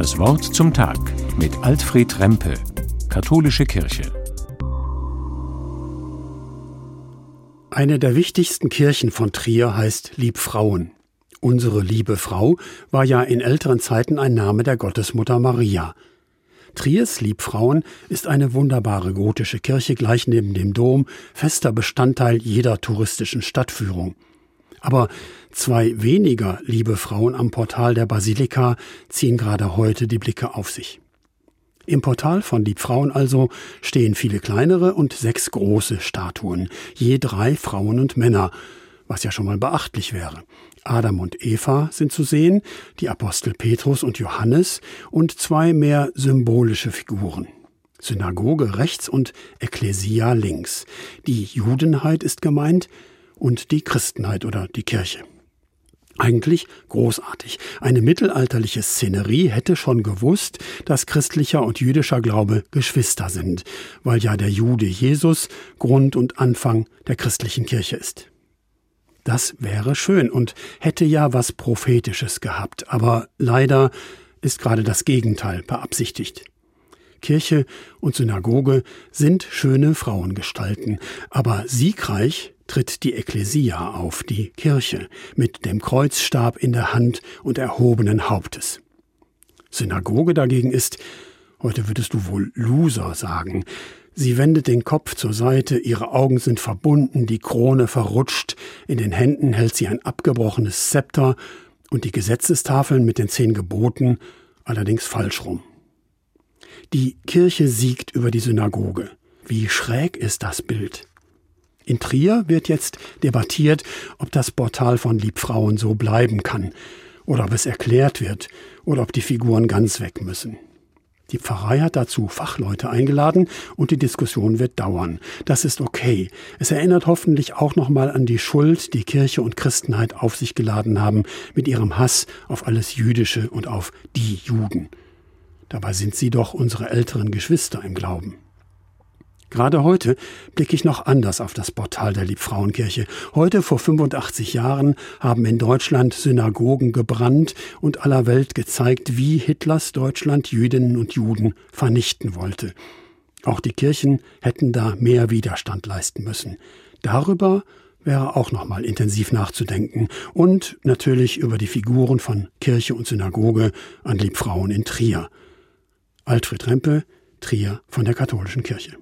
Das Wort zum Tag mit Alfred Rempe, Katholische Kirche. Eine der wichtigsten Kirchen von Trier heißt Liebfrauen. Unsere liebe Frau war ja in älteren Zeiten ein Name der Gottesmutter Maria. Triers Liebfrauen ist eine wunderbare gotische Kirche gleich neben dem Dom, fester Bestandteil jeder touristischen Stadtführung. Aber zwei weniger liebe Frauen am Portal der Basilika ziehen gerade heute die Blicke auf sich. Im Portal von Liebfrauen also stehen viele kleinere und sechs große Statuen, je drei Frauen und Männer, was ja schon mal beachtlich wäre. Adam und Eva sind zu sehen, die Apostel Petrus und Johannes und zwei mehr symbolische Figuren. Synagoge rechts und Ekklesia links. Die Judenheit ist gemeint und die Christenheit oder die Kirche. Eigentlich großartig. Eine mittelalterliche Szenerie hätte schon gewusst, dass christlicher und jüdischer Glaube Geschwister sind, weil ja der Jude Jesus Grund und Anfang der christlichen Kirche ist. Das wäre schön und hätte ja was Prophetisches gehabt, aber leider ist gerade das Gegenteil beabsichtigt. Kirche und Synagoge sind schöne Frauengestalten, aber siegreich tritt die Ekklesia auf, die Kirche, mit dem Kreuzstab in der Hand und erhobenen Hauptes. Synagoge dagegen ist, heute würdest du wohl Loser sagen, Sie wendet den Kopf zur Seite, ihre Augen sind verbunden, die Krone verrutscht, in den Händen hält sie ein abgebrochenes Zepter und die Gesetzestafeln mit den zehn Geboten allerdings falsch rum. Die Kirche siegt über die Synagoge. Wie schräg ist das Bild? In Trier wird jetzt debattiert, ob das Portal von Liebfrauen so bleiben kann, oder ob es erklärt wird, oder ob die Figuren ganz weg müssen. Die Pfarrei hat dazu Fachleute eingeladen und die Diskussion wird dauern. Das ist okay. Es erinnert hoffentlich auch nochmal an die Schuld, die Kirche und Christenheit auf sich geladen haben mit ihrem Hass auf alles Jüdische und auf die Juden. Dabei sind sie doch unsere älteren Geschwister im Glauben. Gerade heute blicke ich noch anders auf das Portal der Liebfrauenkirche. Heute vor 85 Jahren haben in Deutschland Synagogen gebrannt und aller Welt gezeigt, wie Hitlers Deutschland Jüdinnen und Juden vernichten wollte. Auch die Kirchen hätten da mehr Widerstand leisten müssen. Darüber wäre auch noch mal intensiv nachzudenken und natürlich über die Figuren von Kirche und Synagoge an Liebfrauen in Trier. Alfred Rempe, Trier von der Katholischen Kirche.